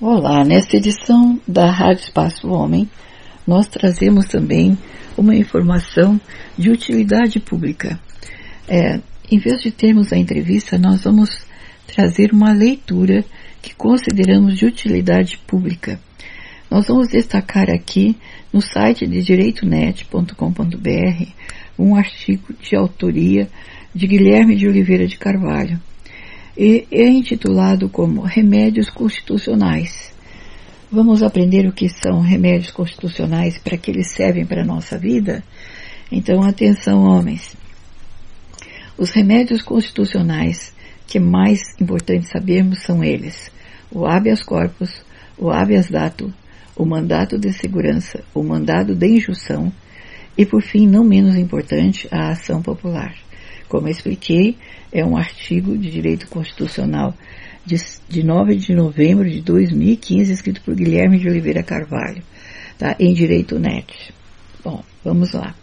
Olá, nesta edição da Rádio Espaço Homem, nós trazemos também uma informação de utilidade pública. É, em vez de termos a entrevista, nós vamos trazer uma leitura que consideramos de utilidade pública. Nós vamos destacar aqui no site de direitonet.com.br um artigo de autoria de Guilherme de Oliveira de Carvalho e é intitulado como Remédios Constitucionais. Vamos aprender o que são remédios constitucionais para que eles servem para a nossa vida? Então, atenção, homens. Os remédios constitucionais que mais importante sabermos são eles: o habeas corpus, o habeas dato, o mandato de segurança, o mandado de injunção e, por fim, não menos importante, a ação popular. Como expliquei, é um artigo de direito constitucional de, de 9 de novembro de 2015, escrito por Guilherme de Oliveira Carvalho, tá? em Direito Net. Bom, vamos lá.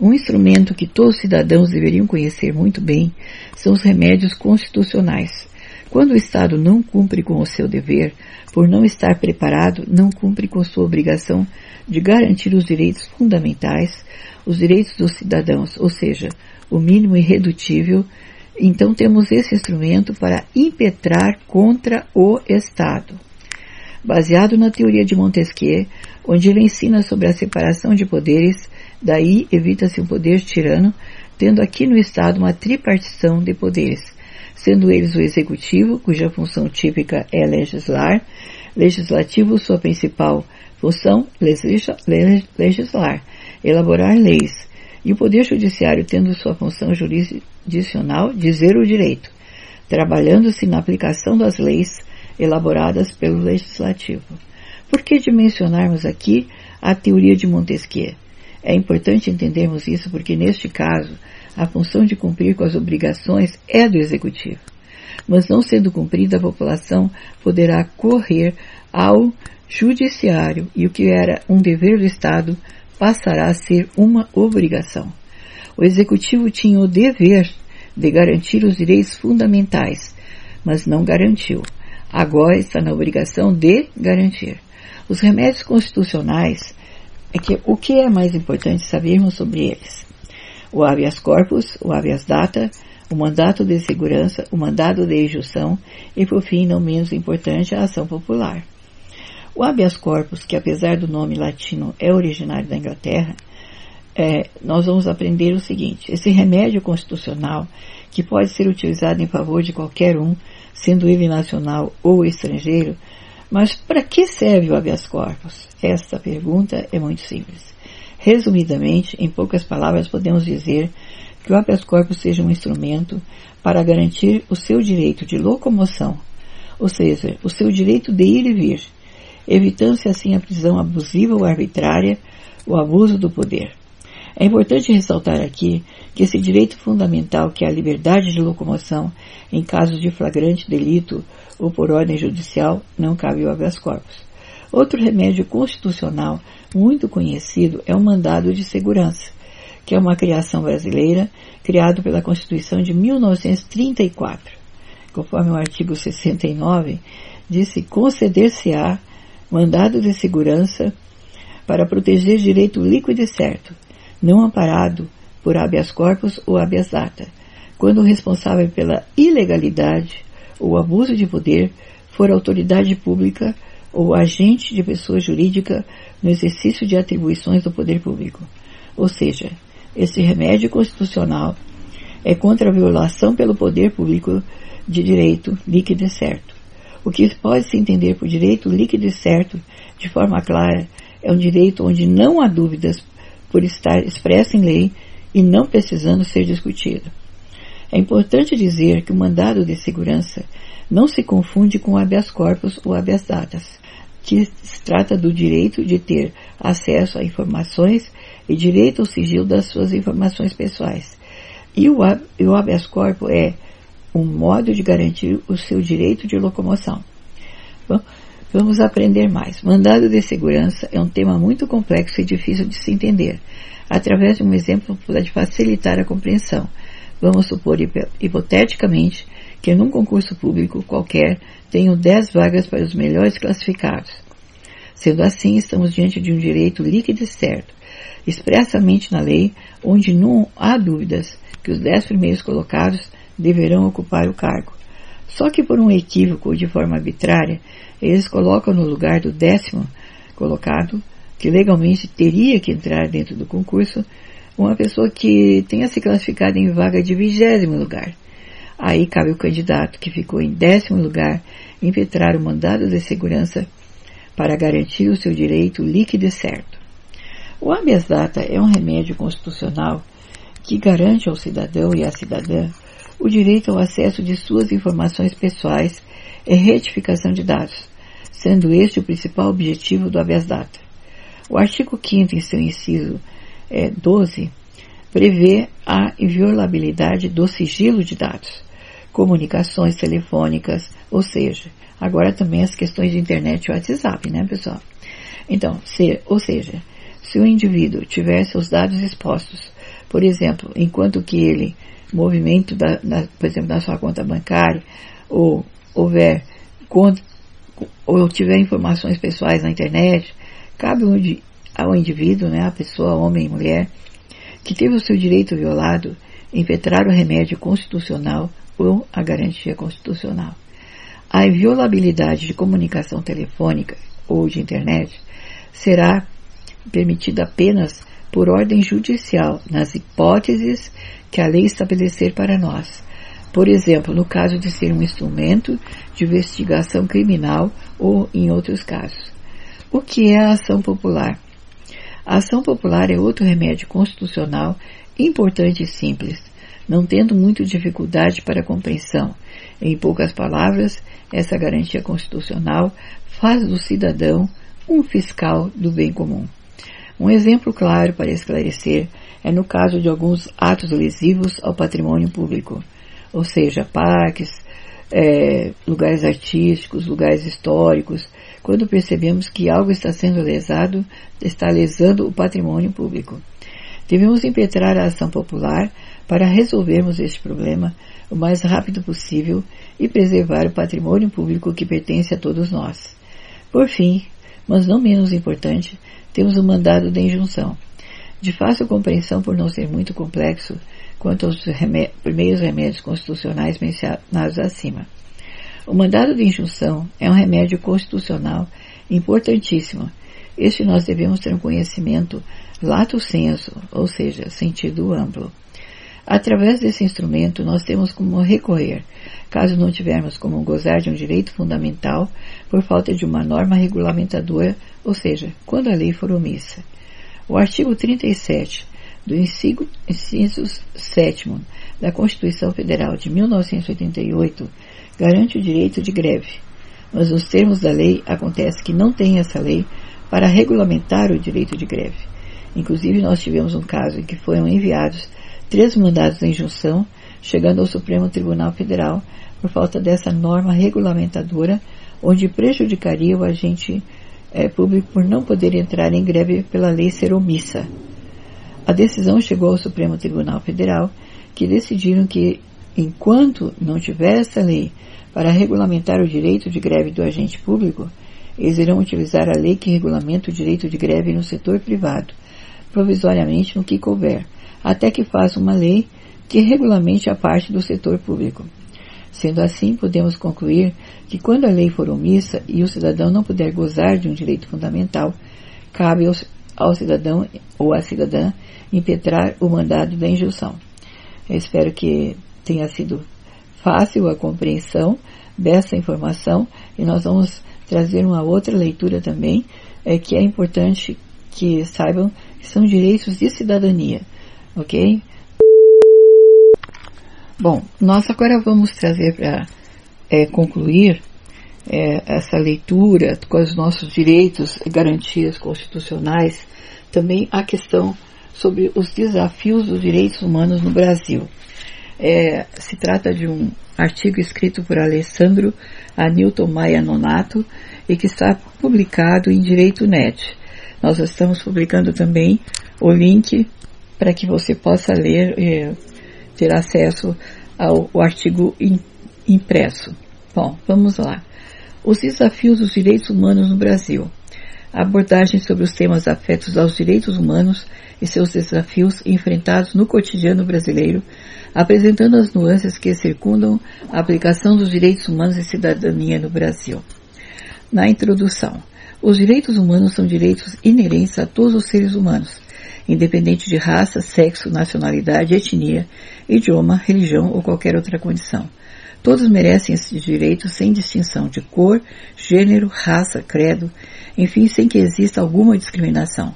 Um instrumento que todos os cidadãos deveriam conhecer muito bem são os remédios constitucionais. Quando o Estado não cumpre com o seu dever, por não estar preparado, não cumpre com sua obrigação de garantir os direitos fundamentais, os direitos dos cidadãos, ou seja, o mínimo irredutível, então temos esse instrumento para impetrar contra o Estado. Baseado na teoria de Montesquieu, onde ele ensina sobre a separação de poderes, daí evita-se um poder tirano, tendo aqui no Estado uma tripartição de poderes, sendo eles o executivo, cuja função típica é legislar, legislativo, sua principal função, legislar, elaborar leis, e o Poder Judiciário tendo sua função jurisdicional dizer o direito, trabalhando-se na aplicação das leis elaboradas pelo Legislativo. Por que de mencionarmos aqui a teoria de Montesquieu? É importante entendermos isso porque, neste caso, a função de cumprir com as obrigações é do Executivo. Mas não sendo cumprida, a população poderá correr ao Judiciário e o que era um dever do Estado passará a ser uma obrigação. O executivo tinha o dever de garantir os direitos fundamentais, mas não garantiu. Agora está na obrigação de garantir. Os remédios constitucionais, é que, o que é mais importante sabermos sobre eles? O habeas corpus, o habeas data, o mandato de segurança, o mandado de injunção e, por fim, não menos importante, a ação popular. O habeas corpus, que apesar do nome latino é originário da Inglaterra, é, nós vamos aprender o seguinte: esse remédio constitucional, que pode ser utilizado em favor de qualquer um, sendo ele nacional ou estrangeiro, mas para que serve o habeas corpus? Esta pergunta é muito simples. Resumidamente, em poucas palavras, podemos dizer que o habeas corpus seja um instrumento para garantir o seu direito de locomoção, ou seja, o seu direito de ir e vir, evitando-se assim a prisão abusiva ou arbitrária, o abuso do poder. É importante ressaltar aqui que esse direito fundamental, que é a liberdade de locomoção em casos de flagrante delito ou por ordem judicial, não cabe ao habeas corpus. Outro remédio constitucional muito conhecido é o mandado de segurança, que é uma criação brasileira criado pela Constituição de 1934. Conforme o artigo 69, disse conceder-se-á mandado de segurança para proteger direito líquido e certo, não amparado por habeas corpus ou habeas data, quando o responsável pela ilegalidade ou abuso de poder for autoridade pública ou agente de pessoa jurídica no exercício de atribuições do poder público. Ou seja, esse remédio constitucional é contra a violação pelo poder público de direito líquido e certo o que pode se entender por direito líquido e certo, de forma clara, é um direito onde não há dúvidas por estar expresso em lei e não precisando ser discutido. É importante dizer que o mandado de segurança não se confunde com o habeas corpus ou habeas datas, que se trata do direito de ter acesso a informações e direito ao sigilo das suas informações pessoais. E o, o habeas corpus é um modo de garantir o seu direito de locomoção. Bom, vamos aprender mais. Mandado de segurança é um tema muito complexo e difícil de se entender. Através de um exemplo pode facilitar a compreensão. Vamos supor hipoteticamente que num concurso público qualquer tenham 10 vagas para os melhores classificados. Sendo assim, estamos diante de um direito líquido e certo, expressamente na lei, onde não há dúvidas que os dez primeiros colocados deverão ocupar o cargo. Só que por um equívoco ou de forma arbitrária, eles colocam no lugar do décimo colocado, que legalmente teria que entrar dentro do concurso, uma pessoa que tenha se classificado em vaga de vigésimo lugar. Aí cabe o candidato que ficou em décimo lugar impetrar o mandado de segurança para garantir o seu direito líquido e certo. O habeas data é um remédio constitucional que garante ao cidadão e à cidadã o direito ao acesso de suas informações pessoais e retificação de dados, sendo este o principal objetivo do habeas data. O artigo 5 em seu inciso é, 12 prevê a inviolabilidade do sigilo de dados, comunicações telefônicas, ou seja, agora também as questões de internet e WhatsApp, né, pessoal? Então, se, ou seja, se o indivíduo tiver seus dados expostos, por exemplo, enquanto que ele movimento, da, da, por exemplo, da sua conta bancária, ou houver conta, ou tiver informações pessoais na internet, cabe ao indivíduo, né, a pessoa, homem e mulher, que teve o seu direito violado, impetrar o remédio constitucional ou a garantia constitucional. A inviolabilidade de comunicação telefônica ou de internet será permitida apenas por ordem judicial, nas hipóteses que a lei estabelecer para nós. Por exemplo, no caso de ser um instrumento de investigação criminal ou em outros casos. O que é a ação popular? A ação popular é outro remédio constitucional importante e simples, não tendo muita dificuldade para compreensão. Em poucas palavras, essa garantia constitucional faz do cidadão um fiscal do bem comum. Um exemplo claro para esclarecer é no caso de alguns atos lesivos ao patrimônio público, ou seja, parques, é, lugares artísticos, lugares históricos, quando percebemos que algo está sendo lesado, está lesando o patrimônio público. Devemos impetrar a ação popular para resolvermos este problema o mais rápido possível e preservar o patrimônio público que pertence a todos nós. Por fim, mas não menos importante, temos o mandado de injunção de fácil compreensão por não ser muito complexo quanto aos remé primeiros remédios constitucionais mencionados acima. O mandado de injunção é um remédio constitucional importantíssimo. Este nós devemos ter um conhecimento lato senso, ou seja, sentido amplo. Através desse instrumento, nós temos como recorrer, caso não tivermos como gozar de um direito fundamental por falta de uma norma regulamentadora, ou seja, quando a lei for omissa. O artigo 37 do inciso, inciso 7 da Constituição Federal de 1988 garante o direito de greve, mas nos termos da lei acontece que não tem essa lei para regulamentar o direito de greve. Inclusive, nós tivemos um caso em que foram enviados três mandados de injunção, chegando ao Supremo Tribunal Federal por falta dessa norma regulamentadora, onde prejudicaria o agente é, público por não poder entrar em greve pela lei ser omissa. A decisão chegou ao Supremo Tribunal Federal, que decidiram que, enquanto não tiver essa lei para regulamentar o direito de greve do agente público, eles irão utilizar a lei que regulamenta o direito de greve no setor privado, provisoriamente no que couber, até que faça uma lei que regulamente a parte do setor público. Sendo assim, podemos concluir que quando a lei for omissa e o cidadão não puder gozar de um direito fundamental, cabe ao, cidadão ou à cidadã impetrar o mandado da injunção. Eu espero que tenha sido fácil a compreensão dessa informação e nós vamos trazer uma outra leitura também, é, que é importante que saibam que são direitos de cidadania, ok? Bom, nós agora vamos trazer para é, concluir é, essa leitura com os nossos direitos e garantias constitucionais, também a questão sobre os desafios dos direitos humanos no Brasil. É, se trata de um artigo escrito por Alessandro Anilton Maia Nonato e que está publicado em Direito Net. Nós estamos publicando também o link para que você possa ler. É, ter acesso ao, ao artigo impresso. Bom, vamos lá. Os desafios dos direitos humanos no Brasil. Abordagem sobre os temas afetos aos direitos humanos e seus desafios enfrentados no cotidiano brasileiro, apresentando as nuances que circundam a aplicação dos direitos humanos e cidadania no Brasil. Na introdução, os direitos humanos são direitos inerentes a todos os seres humanos, independente de raça, sexo, nacionalidade, etnia, idioma, religião ou qualquer outra condição. Todos merecem esses direitos sem distinção de cor, gênero, raça, credo, enfim, sem que exista alguma discriminação.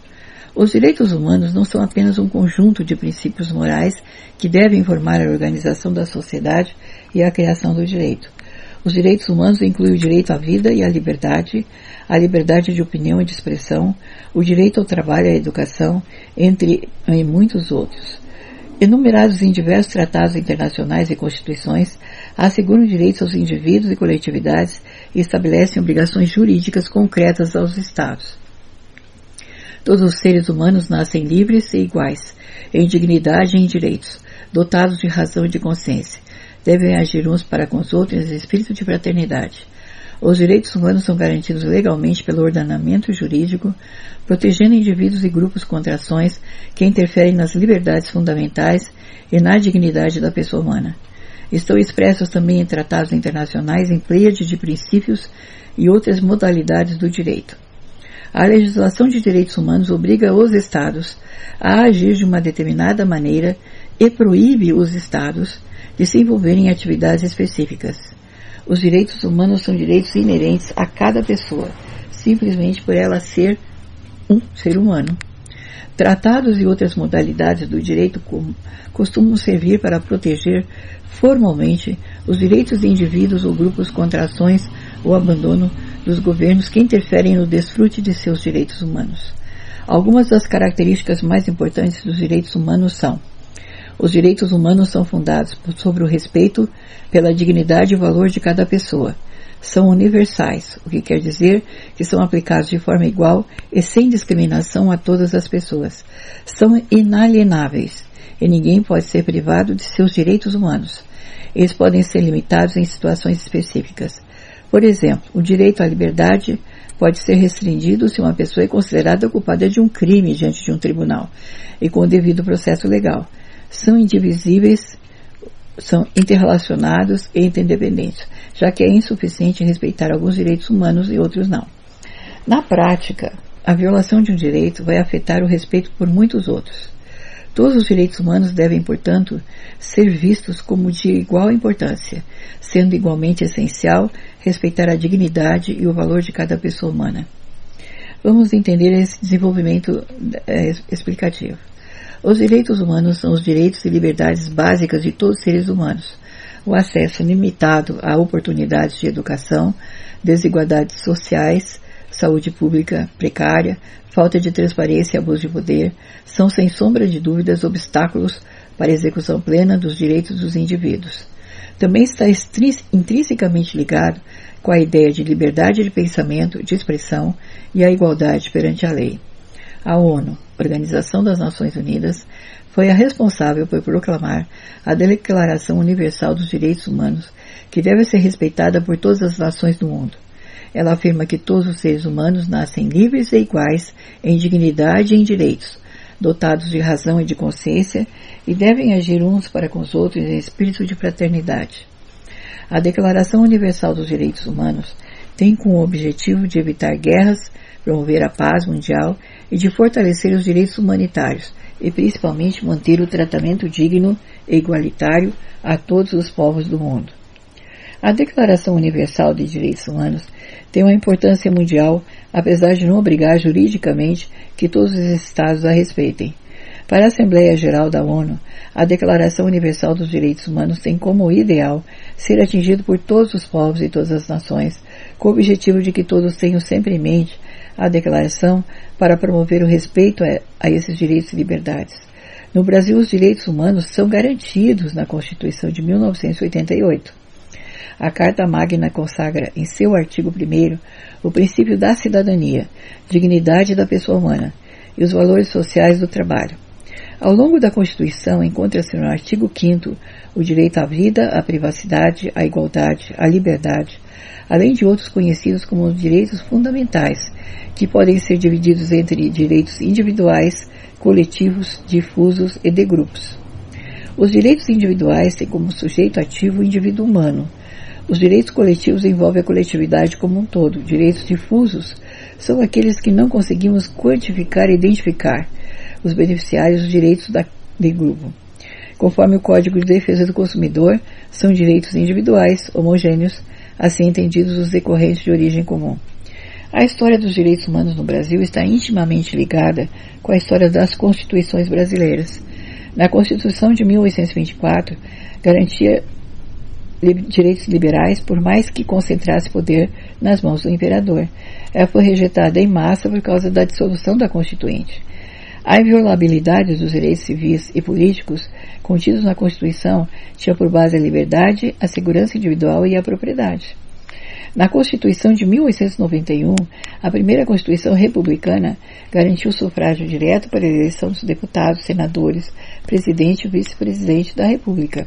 Os direitos humanos não são apenas um conjunto de princípios morais que devem formar a organização da sociedade e a criação do direito. Os direitos humanos incluem o direito à vida e à liberdade, a liberdade de opinião e de expressão, o direito ao trabalho e à educação, entre muitos outros. Enumerados em diversos tratados internacionais e constituições, asseguram direitos aos indivíduos e coletividades e estabelecem obrigações jurídicas concretas aos Estados. Todos os seres humanos nascem livres e iguais, em dignidade e em direitos, dotados de razão e de consciência. Devem agir uns para com os outros em espírito de fraternidade. Os direitos humanos são garantidos legalmente pelo ordenamento jurídico, protegendo indivíduos e grupos contra ações que interferem nas liberdades fundamentais e na dignidade da pessoa humana. Estão expressos também em tratados internacionais em pleiade de princípios e outras modalidades do direito. A legislação de direitos humanos obriga os Estados a agir de uma determinada maneira e proíbe os Estados de se envolverem em atividades específicas. Os direitos humanos são direitos inerentes a cada pessoa, simplesmente por ela ser um ser humano. Tratados e outras modalidades do direito comum costumam servir para proteger formalmente os direitos de indivíduos ou grupos contra ações ou abandono dos governos que interferem no desfrute de seus direitos humanos. Algumas das características mais importantes dos direitos humanos são os direitos humanos são fundados sobre o respeito pela dignidade e valor de cada pessoa. São universais, o que quer dizer que são aplicados de forma igual e sem discriminação a todas as pessoas. São inalienáveis e ninguém pode ser privado de seus direitos humanos. Eles podem ser limitados em situações específicas. Por exemplo, o direito à liberdade pode ser restringido se uma pessoa é considerada culpada de um crime diante de um tribunal e com o devido processo legal. São indivisíveis, são interrelacionados e interdependentes, já que é insuficiente respeitar alguns direitos humanos e outros não. Na prática, a violação de um direito vai afetar o respeito por muitos outros. Todos os direitos humanos devem, portanto, ser vistos como de igual importância, sendo igualmente essencial respeitar a dignidade e o valor de cada pessoa humana. Vamos entender esse desenvolvimento é, explicativo. Os direitos humanos são os direitos e liberdades básicas de todos os seres humanos. O acesso limitado a oportunidades de educação, desigualdades sociais, saúde pública precária, falta de transparência e abuso de poder são, sem sombra de dúvidas, obstáculos para a execução plena dos direitos dos indivíduos. Também está intrinsecamente ligado com a ideia de liberdade de pensamento, de expressão e a igualdade perante a lei. A ONU, Organização das Nações Unidas, foi a responsável por proclamar a Declaração Universal dos Direitos Humanos, que deve ser respeitada por todas as nações do mundo. Ela afirma que todos os seres humanos nascem livres e iguais em dignidade e em direitos, dotados de razão e de consciência, e devem agir uns para com os outros em espírito de fraternidade. A Declaração Universal dos Direitos Humanos tem como objetivo de evitar guerras, promover a paz mundial e de fortalecer os direitos humanitários, e principalmente manter o tratamento digno e igualitário a todos os povos do mundo. A Declaração Universal de Direitos Humanos tem uma importância mundial, apesar de não obrigar juridicamente que todos os Estados a respeitem. Para a Assembleia Geral da ONU, a Declaração Universal dos Direitos Humanos tem como ideal ser atingido por todos os povos e todas as nações, com o objetivo de que todos tenham sempre em mente a Declaração para promover o respeito a, a esses direitos e liberdades. No Brasil, os direitos humanos são garantidos na Constituição de 1988. A Carta Magna consagra em seu artigo 1 o princípio da cidadania, dignidade da pessoa humana e os valores sociais do trabalho. Ao longo da Constituição encontra-se no artigo 5 o direito à vida, à privacidade, à igualdade, à liberdade, além de outros conhecidos como os direitos fundamentais, que podem ser divididos entre direitos individuais, coletivos, difusos e de grupos. Os direitos individuais têm como sujeito ativo o indivíduo humano. Os direitos coletivos envolvem a coletividade como um todo. Direitos difusos são aqueles que não conseguimos quantificar e identificar os beneficiários dos direitos da, de grupo. Conforme o Código de Defesa do Consumidor, são direitos individuais, homogêneos, assim entendidos os decorrentes de origem comum. A história dos direitos humanos no Brasil está intimamente ligada com a história das constituições brasileiras. Na Constituição de 1824, garantia direitos liberais, por mais que concentrasse poder nas mãos do imperador. Ela foi rejeitada em massa por causa da dissolução da Constituinte. A inviolabilidade dos direitos civis e políticos contidos na Constituição tinha por base a liberdade, a segurança individual e a propriedade. Na Constituição de 1891, a primeira Constituição republicana garantiu o sufrágio direto para a eleição dos deputados, senadores, presidente e vice-presidente da República,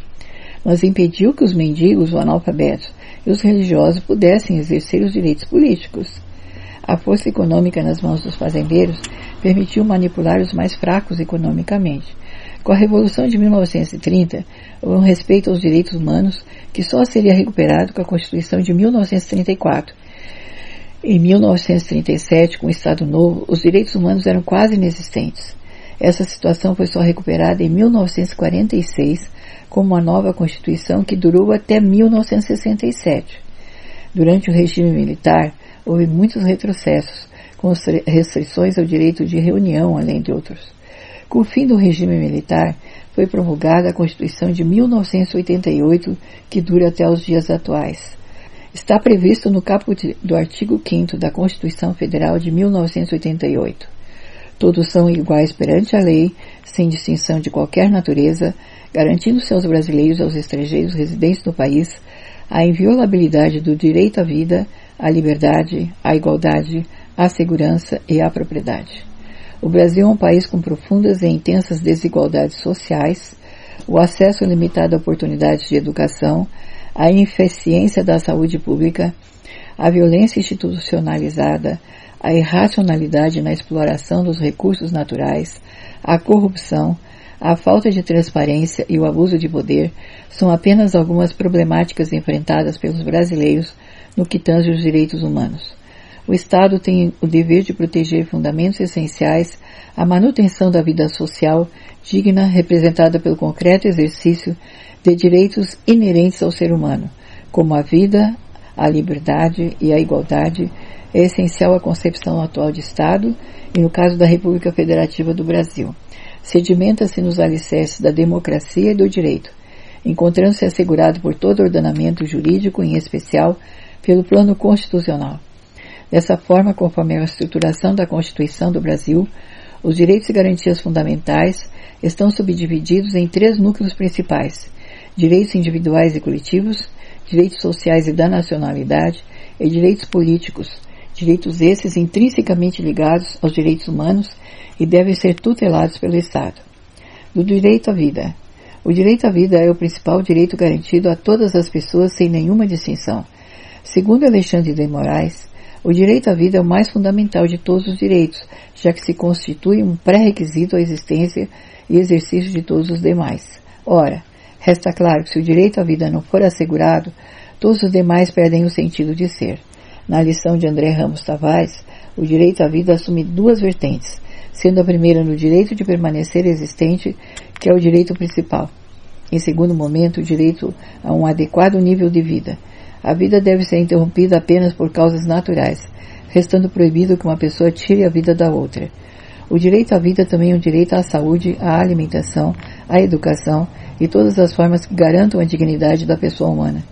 mas impediu que os mendigos, os analfabetos e os religiosos pudessem exercer os direitos políticos. A força econômica nas mãos dos fazendeiros permitiu manipular os mais fracos economicamente. Com a Revolução de 1930, houve um respeito aos direitos humanos que só seria recuperado com a Constituição de 1934. Em 1937, com o Estado Novo, os direitos humanos eram quase inexistentes. Essa situação foi só recuperada em 1946, com uma nova Constituição que durou até 1967. Durante o regime militar, houve muitos retrocessos, com restrições ao direito de reunião, além de outros. Com o fim do regime militar, foi promulgada a Constituição de 1988, que dura até os dias atuais. Está previsto no caput do artigo 5 da Constituição Federal de 1988. Todos são iguais perante a lei, sem distinção de qualquer natureza, garantindo seus brasileiros aos estrangeiros residentes no país a inviolabilidade do direito à vida, à liberdade, à igualdade, à segurança e à propriedade. O Brasil é um país com profundas e intensas desigualdades sociais, o acesso limitado a oportunidades de educação, a ineficiência da saúde pública, a violência institucionalizada, a irracionalidade na exploração dos recursos naturais, a corrupção, a falta de transparência e o abuso de poder são apenas algumas problemáticas enfrentadas pelos brasileiros no que tange os direitos humanos. O Estado tem o dever de proteger fundamentos essenciais à manutenção da vida social digna, representada pelo concreto exercício de direitos inerentes ao ser humano, como a vida, a liberdade e a igualdade, é essencial à concepção atual de Estado e no caso da República Federativa do Brasil. Sedimenta-se nos alicerces da democracia e do direito, encontrando-se assegurado por todo ordenamento jurídico, em especial pelo plano constitucional. Dessa forma, conforme a estruturação da Constituição do Brasil, os direitos e garantias fundamentais estão subdivididos em três núcleos principais: direitos individuais e coletivos, direitos sociais e da nacionalidade e direitos políticos, direitos esses intrinsecamente ligados aos direitos humanos e devem ser tutelados pelo Estado. Do direito à vida. O direito à vida é o principal direito garantido a todas as pessoas sem nenhuma distinção. Segundo Alexandre de Moraes, o direito à vida é o mais fundamental de todos os direitos, já que se constitui um pré-requisito à existência e exercício de todos os demais. Ora, resta claro que se o direito à vida não for assegurado, todos os demais perdem o sentido de ser. Na lição de André Ramos Tavares, o direito à vida assume duas vertentes, sendo a primeira no direito de permanecer existente, que é o direito principal. Em segundo momento, o direito a um adequado nível de vida, a vida deve ser interrompida apenas por causas naturais, restando proibido que uma pessoa tire a vida da outra. O direito à vida também é um direito à saúde, à alimentação, à educação e todas as formas que garantam a dignidade da pessoa humana.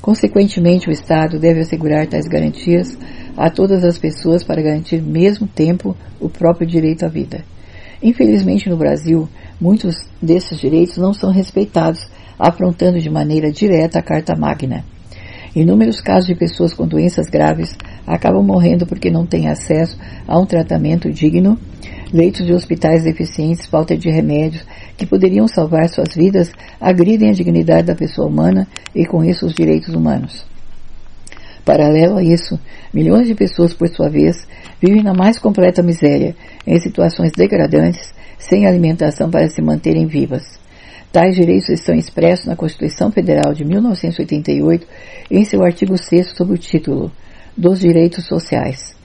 Consequentemente, o Estado deve assegurar tais garantias a todas as pessoas para garantir, mesmo tempo, o próprio direito à vida. Infelizmente, no Brasil, muitos desses direitos não são respeitados, afrontando de maneira direta a Carta Magna. Inúmeros casos de pessoas com doenças graves acabam morrendo porque não têm acesso a um tratamento digno, Leitos de hospitais deficientes, falta de remédios que poderiam salvar suas vidas, agridem a dignidade da pessoa humana e com isso os direitos humanos. Paralelo a isso, milhões de pessoas, por sua vez, vivem na mais completa miséria, em situações degradantes, sem alimentação para se manterem vivas. Tais direitos estão expressos na Constituição Federal de 1988, em seu artigo 6 sob o título dos Direitos Sociais.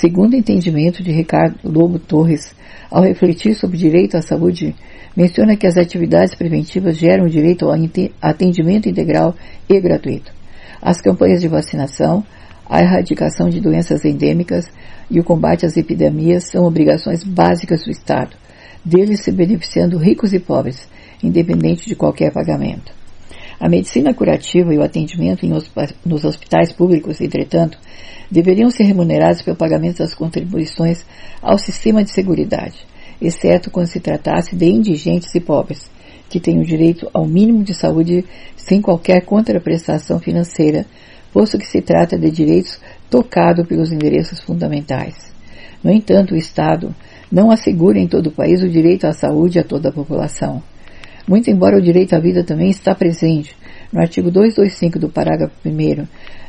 Segundo o entendimento de Ricardo Lobo Torres, ao refletir sobre o direito à saúde, menciona que as atividades preventivas geram o direito ao atendimento integral e gratuito. As campanhas de vacinação, a erradicação de doenças endêmicas e o combate às epidemias são obrigações básicas do Estado, deles se beneficiando ricos e pobres, independente de qualquer pagamento. A medicina curativa e o atendimento nos hospitais públicos, entretanto, deveriam ser remunerados pelo pagamento das contribuições ao sistema de seguridade, exceto quando se tratasse de indigentes e pobres, que têm o direito ao mínimo de saúde sem qualquer contraprestação financeira, posto que se trata de direitos tocados pelos endereços fundamentais. No entanto, o Estado não assegura em todo o país o direito à saúde a toda a população. Muito embora o direito à vida também está presente no artigo 225 do parágrafo 1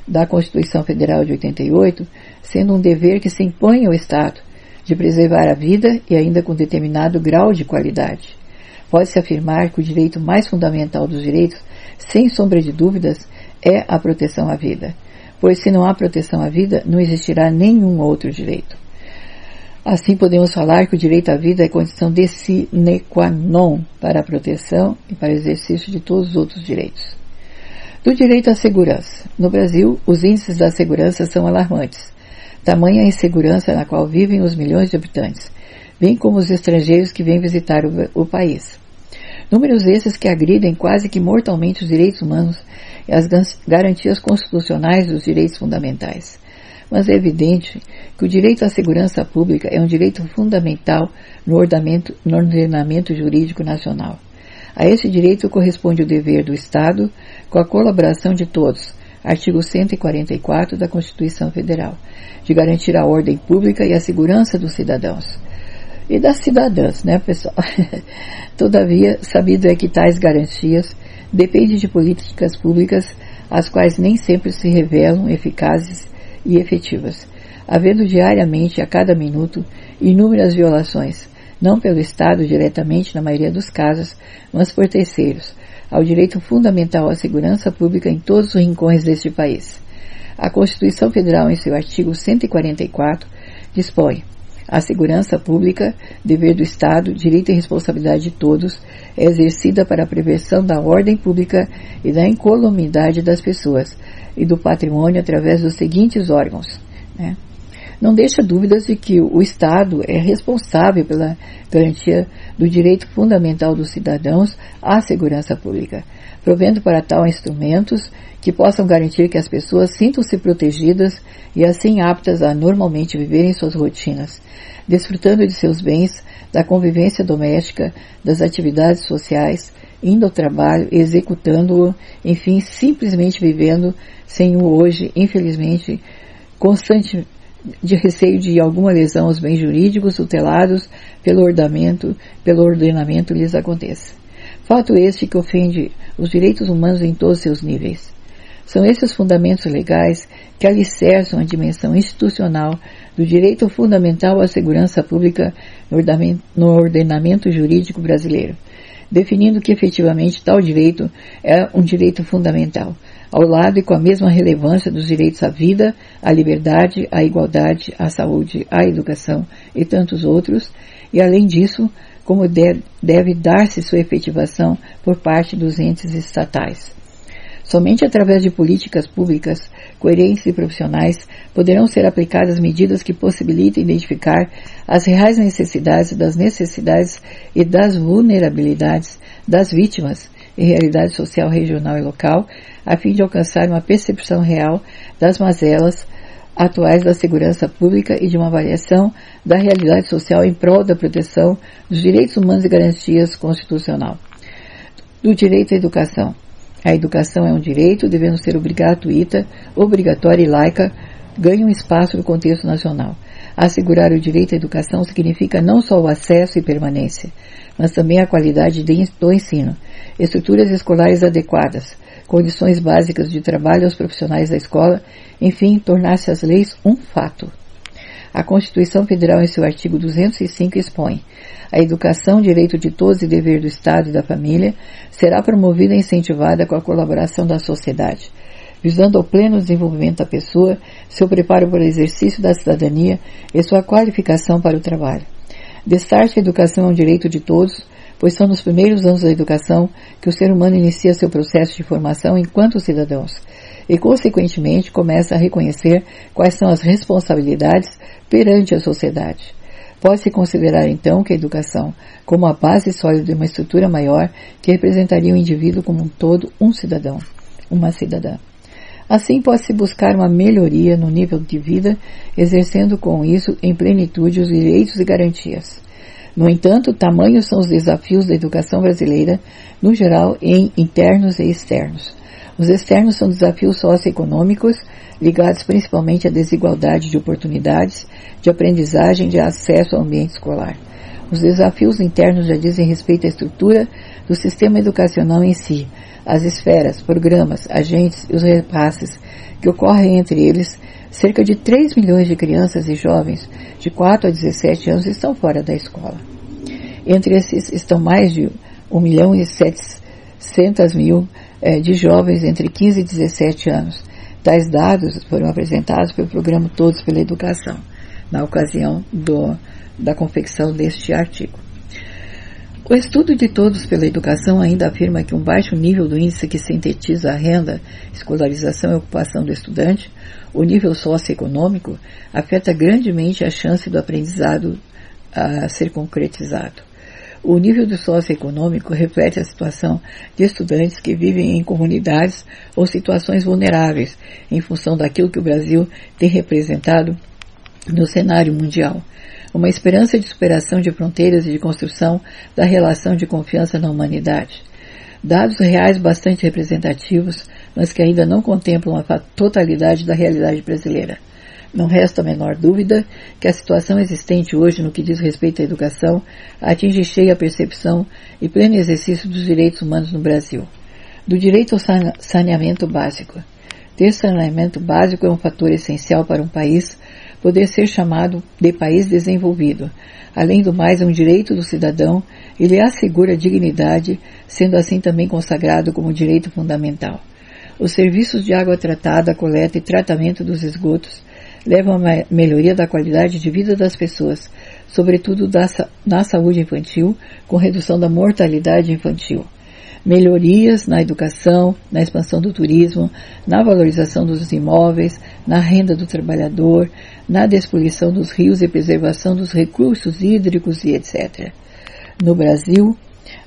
da Constituição Federal de 88, sendo um dever que se impõe ao Estado de preservar a vida e ainda com determinado grau de qualidade. Pode-se afirmar que o direito mais fundamental dos direitos, sem sombra de dúvidas, é a proteção à vida, pois se não há proteção à vida, não existirá nenhum outro direito. Assim, podemos falar que o direito à vida é condição de sine qua non para a proteção e para o exercício de todos os outros direitos. Do direito à segurança. No Brasil, os índices da segurança são alarmantes. Tamanha a insegurança na qual vivem os milhões de habitantes, bem como os estrangeiros que vêm visitar o, o país. Números esses que agridem quase que mortalmente os direitos humanos e as garantias constitucionais dos direitos fundamentais mas é evidente que o direito à segurança pública é um direito fundamental no ordenamento, jurídico nacional. A esse direito corresponde o dever do Estado, com a colaboração de todos, artigo 144 da Constituição Federal, de garantir a ordem pública e a segurança dos cidadãos. E das cidadãs, né, pessoal? Todavia, sabido é que tais garantias dependem de políticas públicas, as quais nem sempre se revelam eficazes e efetivas, havendo diariamente, a cada minuto, inúmeras violações, não pelo Estado diretamente na maioria dos casos, mas por terceiros, ao direito fundamental à segurança pública em todos os rincões deste país. A Constituição Federal, em seu artigo 144, dispõe a segurança pública, dever do Estado, direito e responsabilidade de todos, é exercida para a prevenção da ordem pública e da incolumidade das pessoas, e do patrimônio através dos seguintes órgãos. Né? Não deixa dúvidas de que o Estado é responsável pela garantia do direito fundamental dos cidadãos à segurança pública, provendo para tal instrumentos que possam garantir que as pessoas sintam-se protegidas e assim aptas a normalmente viverem suas rotinas, desfrutando de seus bens, da convivência doméstica, das atividades sociais, indo ao trabalho, executando-o, enfim, simplesmente vivendo sem o hoje, infelizmente, constante de receio de alguma lesão aos bens jurídicos tutelados pelo ordenamento, pelo ordenamento lhes aconteça. Fato este que ofende os direitos humanos em todos seus níveis. São esses fundamentos legais que alicerçam a dimensão institucional do direito fundamental à segurança pública no ordenamento jurídico brasileiro, definindo que efetivamente tal direito é um direito fundamental, ao lado e com a mesma relevância dos direitos à vida, à liberdade, à igualdade, à saúde, à educação e tantos outros, e além disso, como deve dar-se sua efetivação por parte dos entes estatais. Somente através de políticas públicas coerentes e profissionais poderão ser aplicadas medidas que possibilitem identificar as reais necessidades das necessidades e das vulnerabilidades das vítimas e realidade social regional e local, a fim de alcançar uma percepção real das mazelas atuais da segurança pública e de uma avaliação da realidade social em prol da proteção dos direitos humanos e garantias constitucional. Do direito à educação. A educação é um direito, devendo ser gratuita, obrigatória e laica, ganham espaço no contexto nacional. Assegurar o direito à educação significa não só o acesso e permanência, mas também a qualidade do ensino, estruturas escolares adequadas, condições básicas de trabalho aos profissionais da escola, enfim, tornar-se as leis um fato. A Constituição Federal, em seu artigo 205, expõe: a educação, direito de todos e dever do Estado e da família, será promovida e incentivada com a colaboração da sociedade, visando ao pleno desenvolvimento da pessoa, seu preparo para o exercício da cidadania e sua qualificação para o trabalho. Destarte a educação é um direito de todos, pois são nos primeiros anos da educação que o ser humano inicia seu processo de formação enquanto cidadãos e, consequentemente, começa a reconhecer quais são as responsabilidades perante a sociedade. Pode-se considerar, então, que a educação, como a base sólida de uma estrutura maior que representaria o indivíduo como um todo, um cidadão, uma cidadã. Assim, pode-se buscar uma melhoria no nível de vida, exercendo com isso em plenitude os direitos e garantias. No entanto, tamanhos são os desafios da educação brasileira, no geral, em internos e externos. Os externos são desafios socioeconômicos, ligados principalmente à desigualdade de oportunidades, de aprendizagem e de acesso ao ambiente escolar. Os desafios internos já dizem respeito à estrutura do sistema educacional em si, as esferas, programas, agentes e os repasses que ocorrem entre eles, cerca de 3 milhões de crianças e jovens de 4 a 17 anos estão fora da escola. Entre esses estão mais de 1 milhão e 700 mil eh, de jovens entre 15 e 17 anos. Tais dados foram apresentados pelo programa Todos pela Educação, na ocasião do, da confecção deste artigo. O estudo de todos pela educação ainda afirma que um baixo nível do índice que sintetiza a renda, escolarização e ocupação do estudante, o nível socioeconômico, afeta grandemente a chance do aprendizado a ser concretizado. O nível do socioeconômico reflete a situação de estudantes que vivem em comunidades ou situações vulneráveis, em função daquilo que o Brasil tem representado no cenário mundial uma esperança de superação de fronteiras e de construção da relação de confiança na humanidade. Dados reais bastante representativos, mas que ainda não contemplam a totalidade da realidade brasileira. Não resta a menor dúvida que a situação existente hoje no que diz respeito à educação atinge cheia a percepção e pleno exercício dos direitos humanos no Brasil. Do direito ao saneamento básico. Ter saneamento básico é um fator essencial para um país poder ser chamado de país desenvolvido. Além do mais, é um direito do cidadão e lhe assegura dignidade, sendo assim também consagrado como direito fundamental. Os serviços de água tratada, coleta e tratamento dos esgotos levam à melhoria da qualidade de vida das pessoas, sobretudo na saúde infantil, com redução da mortalidade infantil melhorias na educação, na expansão do turismo, na valorização dos imóveis, na renda do trabalhador, na despoluição dos rios e preservação dos recursos hídricos e etc. No Brasil,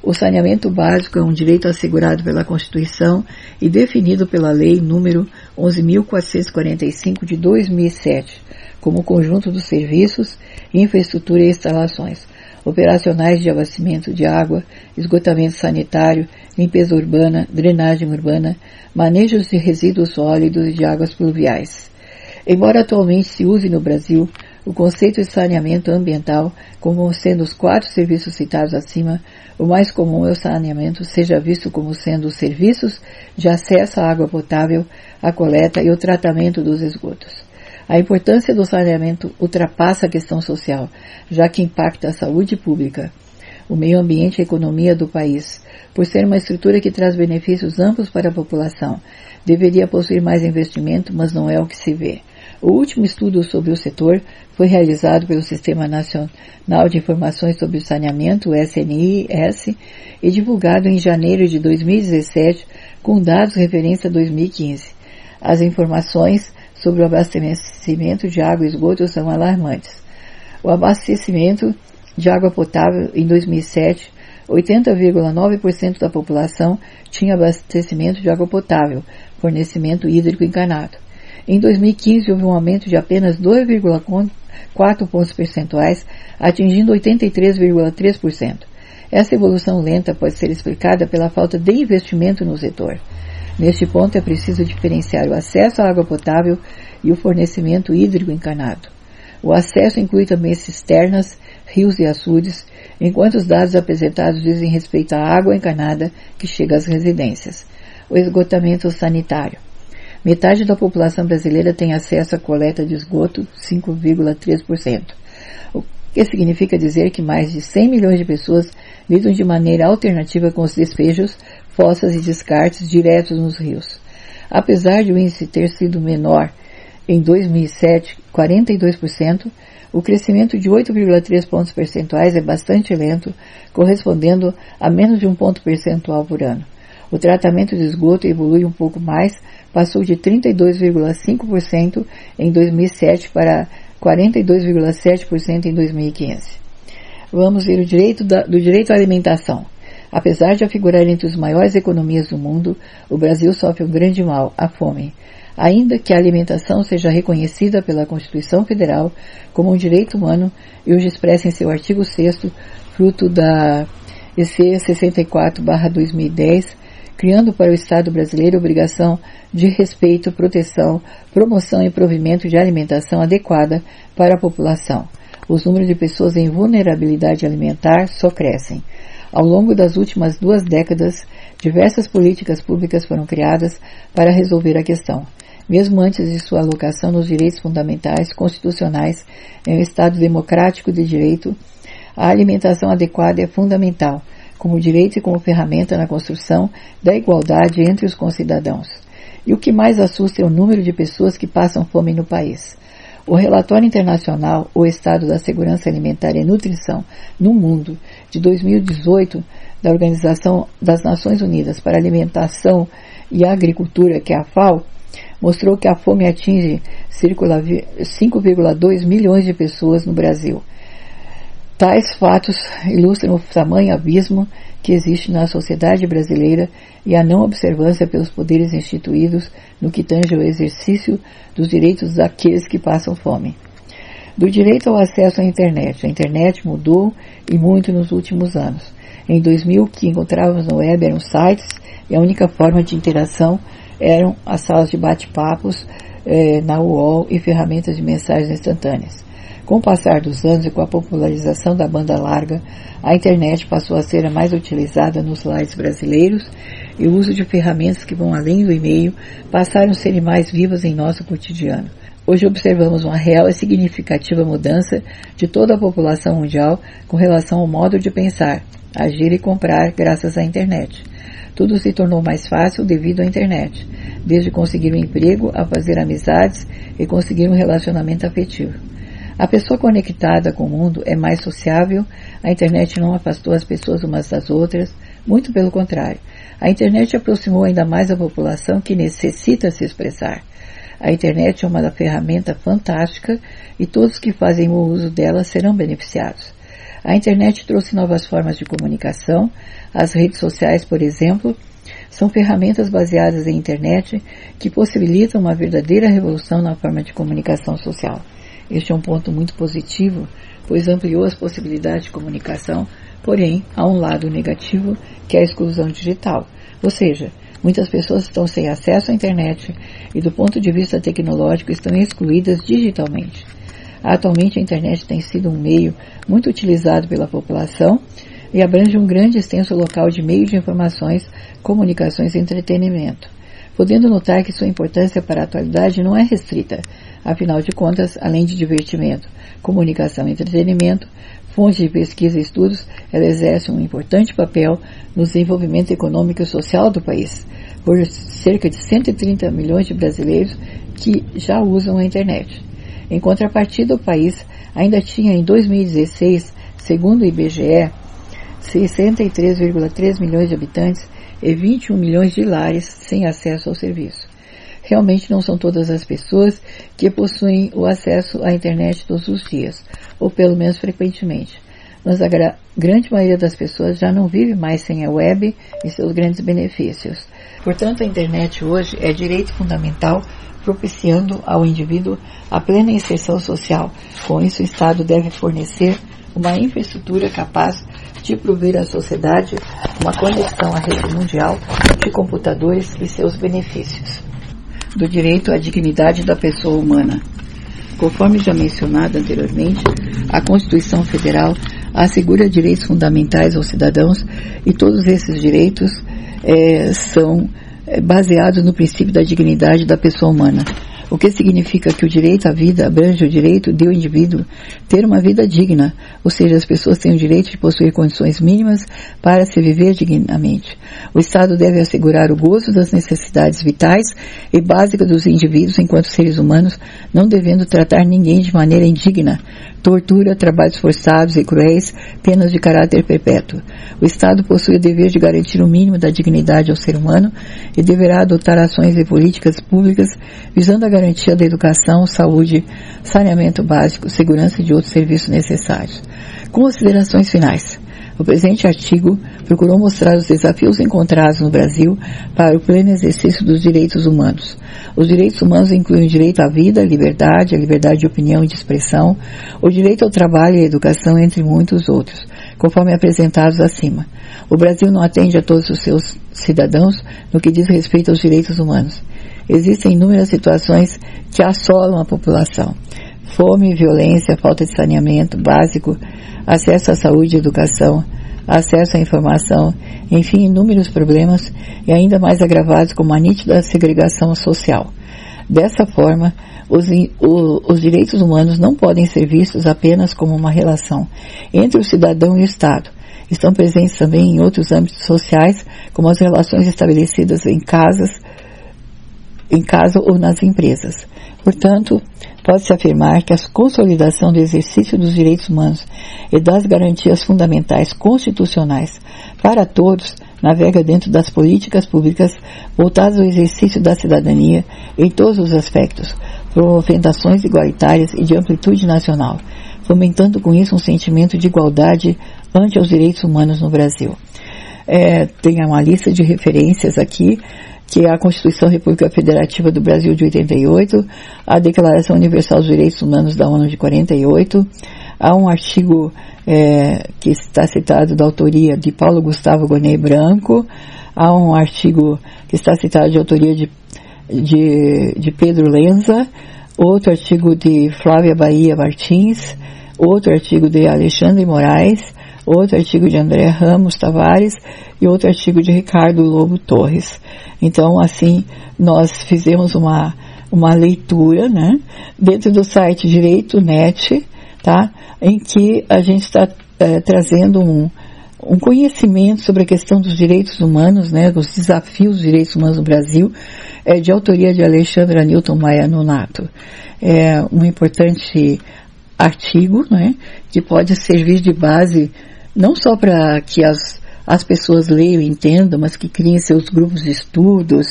o saneamento básico é um direito assegurado pela Constituição e definido pela Lei número 11.445 de 2007, como conjunto dos serviços, infraestrutura e instalações operacionais de abastecimento de água, esgotamento sanitário, limpeza urbana, drenagem urbana, manejos de resíduos sólidos e de águas pluviais. Embora atualmente se use no Brasil o conceito de saneamento ambiental como sendo os quatro serviços citados acima, o mais comum é o saneamento seja visto como sendo os serviços de acesso à água potável, a coleta e o tratamento dos esgotos. A importância do saneamento ultrapassa a questão social, já que impacta a saúde pública, o meio ambiente e a economia do país. Por ser uma estrutura que traz benefícios amplos para a população, deveria possuir mais investimento, mas não é o que se vê. O último estudo sobre o setor foi realizado pelo Sistema Nacional de Informações sobre o Saneamento, SNIS, e divulgado em janeiro de 2017, com dados referência a 2015. As informações sobre o abastecimento de água e esgoto são alarmantes. O abastecimento de água potável em 2007, 80,9% da população tinha abastecimento de água potável, fornecimento hídrico encanado. Em 2015 houve um aumento de apenas 2,4 pontos percentuais, atingindo 83,3%. Essa evolução lenta pode ser explicada pela falta de investimento no setor. Neste ponto é preciso diferenciar o acesso à água potável e o fornecimento hídrico encanado. O acesso inclui também cisternas, rios e açudes, enquanto os dados apresentados dizem respeito à água encanada que chega às residências. O esgotamento sanitário. Metade da população brasileira tem acesso à coleta de esgoto, 5,3%. O que significa dizer que mais de 100 milhões de pessoas lidam de maneira alternativa com os despejos, fossas e descartes diretos nos rios. Apesar de o índice ter sido menor em 2007, 42%, o crescimento de 8,3 pontos percentuais é bastante lento, correspondendo a menos de um ponto percentual por ano. O tratamento de esgoto evolui um pouco mais, passou de 32,5% em 2007 para 42,7% em 2015. Vamos ver o direito da, do direito à alimentação. Apesar de afigurar entre as maiores economias do mundo, o Brasil sofre um grande mal, a fome ainda que a alimentação seja reconhecida pela Constituição Federal como um direito humano e hoje expressa em seu artigo 6 fruto da EC 64/2010, criando para o Estado brasileiro obrigação de respeito, proteção, promoção e provimento de alimentação adequada para a população. Os números de pessoas em vulnerabilidade alimentar só crescem. Ao longo das últimas duas décadas, diversas políticas públicas foram criadas para resolver a questão mesmo antes de sua alocação nos direitos fundamentais constitucionais em um Estado democrático de direito, a alimentação adequada é fundamental, como direito e como ferramenta na construção da igualdade entre os concidadãos. E o que mais assusta é o número de pessoas que passam fome no país. O relatório internacional O Estado da Segurança Alimentar e Nutrição no Mundo de 2018 da Organização das Nações Unidas para a Alimentação e Agricultura, que é a FAO, mostrou que a fome atinge 5,2 milhões de pessoas no Brasil. Tais fatos ilustram o tamanho abismo que existe na sociedade brasileira e a não observância pelos poderes instituídos no que tange ao exercício dos direitos daqueles que passam fome. Do direito ao acesso à internet. A internet mudou e muito nos últimos anos. Em 2000, o que encontrávamos no web eram sites e a única forma de interação eram as salas de bate-papos eh, na UOL e ferramentas de mensagens instantâneas. Com o passar dos anos e com a popularização da banda larga, a internet passou a ser a mais utilizada nos lares brasileiros e o uso de ferramentas que vão além do e-mail passaram a ser mais vivas em nosso cotidiano. Hoje observamos uma real e significativa mudança de toda a população mundial com relação ao modo de pensar, agir e comprar graças à internet. Tudo se tornou mais fácil devido à internet, desde conseguir um emprego a fazer amizades e conseguir um relacionamento afetivo. A pessoa conectada com o mundo é mais sociável, a internet não afastou as pessoas umas das outras, muito pelo contrário. A internet aproximou ainda mais a população que necessita se expressar. A internet é uma ferramenta fantástica e todos que fazem o uso dela serão beneficiados. A internet trouxe novas formas de comunicação. As redes sociais, por exemplo, são ferramentas baseadas em internet que possibilitam uma verdadeira revolução na forma de comunicação social. Este é um ponto muito positivo, pois ampliou as possibilidades de comunicação, porém, há um lado negativo, que é a exclusão digital. Ou seja, muitas pessoas estão sem acesso à internet e, do ponto de vista tecnológico, estão excluídas digitalmente. Atualmente a internet tem sido um meio muito utilizado pela população e abrange um grande extenso local de meio de informações, comunicações e entretenimento, podendo notar que sua importância para a atualidade não é restrita. Afinal de contas, além de divertimento, comunicação e entretenimento, fonte de pesquisa e estudos, ela exerce um importante papel no desenvolvimento econômico e social do país, por cerca de 130 milhões de brasileiros que já usam a internet. Em contrapartida, o país ainda tinha em 2016, segundo o IBGE, 63,3 milhões de habitantes e 21 milhões de lares sem acesso ao serviço. Realmente não são todas as pessoas que possuem o acesso à internet todos os dias, ou pelo menos frequentemente. Mas a gra grande maioria das pessoas já não vive mais sem a web e seus grandes benefícios. Portanto, a internet hoje é direito fundamental propiciando ao indivíduo a plena inserção social. Com isso, o Estado deve fornecer uma infraestrutura capaz de prover à sociedade uma conexão à rede mundial de computadores e seus benefícios. Do direito à dignidade da pessoa humana. Conforme já mencionado anteriormente, a Constituição Federal assegura direitos fundamentais aos cidadãos e todos esses direitos é, são é, baseados no princípio da dignidade da pessoa humana o que significa que o direito à vida abrange o direito do indivíduo ter uma vida digna, ou seja, as pessoas têm o direito de possuir condições mínimas para se viver dignamente. O Estado deve assegurar o gozo das necessidades vitais e básicas dos indivíduos enquanto seres humanos, não devendo tratar ninguém de maneira indigna, tortura, trabalhos forçados e cruéis, penas de caráter perpétuo. O Estado possui o dever de garantir o mínimo da dignidade ao ser humano e deverá adotar ações e políticas públicas visando a garantia da educação, saúde, saneamento básico, segurança e de outros serviços necessários. Considerações finais. O presente artigo procurou mostrar os desafios encontrados no Brasil para o pleno exercício dos direitos humanos. Os direitos humanos incluem o direito à vida, à liberdade, a liberdade de opinião e de expressão, o direito ao trabalho e à educação, entre muitos outros, conforme apresentados acima. O Brasil não atende a todos os seus cidadãos no que diz respeito aos direitos humanos. Existem inúmeras situações que assolam a população. Fome, violência, falta de saneamento básico, acesso à saúde e educação, acesso à informação, enfim, inúmeros problemas e ainda mais agravados com uma nítida segregação social. Dessa forma, os, o, os, direitos humanos não podem ser vistos apenas como uma relação entre o cidadão e o Estado. Estão presentes também em outros âmbitos sociais, como as relações estabelecidas em casas, em casa ou nas empresas. Portanto, pode-se afirmar que a consolidação do exercício dos direitos humanos e das garantias fundamentais constitucionais para todos navega dentro das políticas públicas voltadas ao exercício da cidadania em todos os aspectos, promovendo ações igualitárias e de amplitude nacional, fomentando com isso um sentimento de igualdade ante os direitos humanos no Brasil. É, tem uma lista de referências aqui que é a Constituição República Federativa do Brasil de 88, a Declaração Universal dos Direitos Humanos da ONU de 48, há um artigo é, que está citado da autoria de Paulo Gustavo Gonei Branco, há um artigo que está citado de autoria de, de, de Pedro Lenza, outro artigo de Flávia Bahia Martins, outro artigo de Alexandre Moraes, outro artigo de André Ramos Tavares e outro artigo de Ricardo Lobo Torres. Então, assim, nós fizemos uma, uma leitura, né, dentro do site Direito Net, tá, em que a gente está é, trazendo um, um conhecimento sobre a questão dos direitos humanos, né, dos desafios dos direitos humanos no Brasil, é de autoria de Alexandra Newton Maia Nonato. É um importante artigo, né, que pode servir de base não só para que as as pessoas leiam e entendam, mas que criem seus grupos de estudos,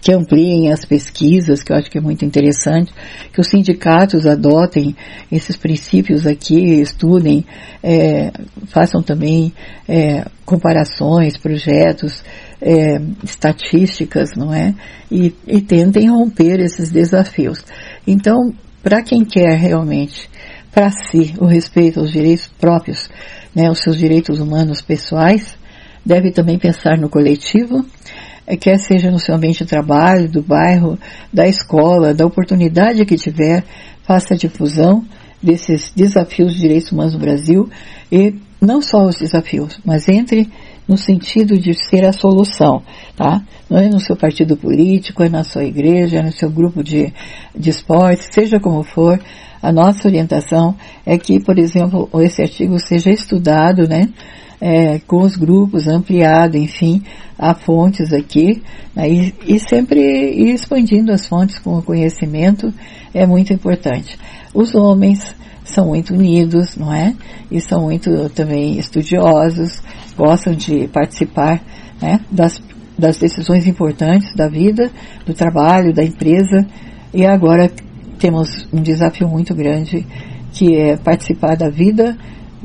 que ampliem as pesquisas, que eu acho que é muito interessante, que os sindicatos adotem esses princípios aqui, estudem, é, façam também é, comparações, projetos, é, estatísticas, não é? E, e tentem romper esses desafios. Então, para quem quer realmente para si o respeito aos direitos próprios, né, os seus direitos humanos pessoais, deve também pensar no coletivo, é, quer seja no seu ambiente de trabalho, do bairro, da escola, da oportunidade que tiver, faça a difusão desses desafios de direitos humanos no Brasil. E não só os desafios, mas entre no sentido de ser a solução, tá? Não é no seu partido político, é na sua igreja, é no seu grupo de, de esporte, seja como for, a nossa orientação é que, por exemplo, esse artigo seja estudado, né? É, com os grupos, ampliado, enfim, há fontes aqui, né, e, e, sempre expandindo as fontes com o conhecimento é muito importante. Os homens são muito unidos, não é? E são muito também estudiosos, gostam de participar né, das, das decisões importantes da vida, do trabalho, da empresa, e agora temos um desafio muito grande que é participar da vida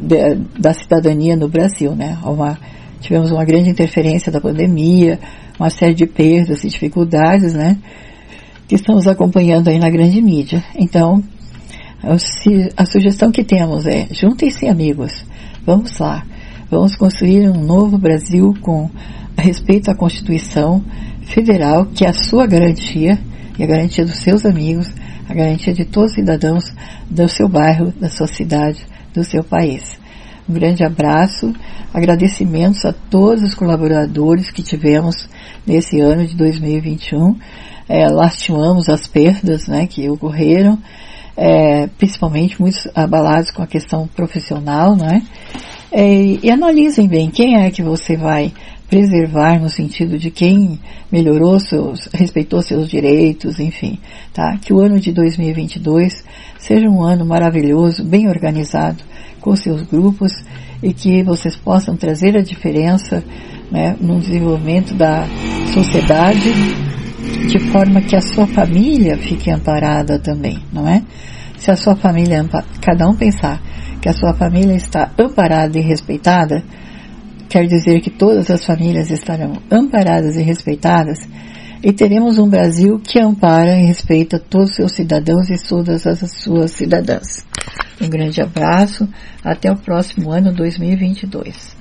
de, da cidadania no Brasil, né? Uma, tivemos uma grande interferência da pandemia, uma série de perdas e dificuldades, né? Que estamos acompanhando aí na grande mídia. Então, a sugestão que temos é, juntem-se amigos, vamos lá, Vamos construir um novo Brasil com respeito à Constituição Federal, que é a sua garantia e a garantia dos seus amigos, a garantia de todos os cidadãos do seu bairro, da sua cidade, do seu país. Um grande abraço, agradecimentos a todos os colaboradores que tivemos nesse ano de 2021. É, lastimamos as perdas né, que ocorreram, é, principalmente muitos abalados com a questão profissional, né? É, e analisem bem quem é que você vai preservar no sentido de quem melhorou seus, respeitou seus direitos, enfim, tá? Que o ano de 2022 seja um ano maravilhoso, bem organizado com seus grupos e que vocês possam trazer a diferença né, no desenvolvimento da sociedade de forma que a sua família fique amparada também, não é? Se a sua família, cada um pensar que a sua família está amparada e respeitada, quer dizer que todas as famílias estarão amparadas e respeitadas, e teremos um Brasil que ampara e respeita todos os seus cidadãos e todas as suas cidadãs. Um grande abraço, até o próximo ano 2022.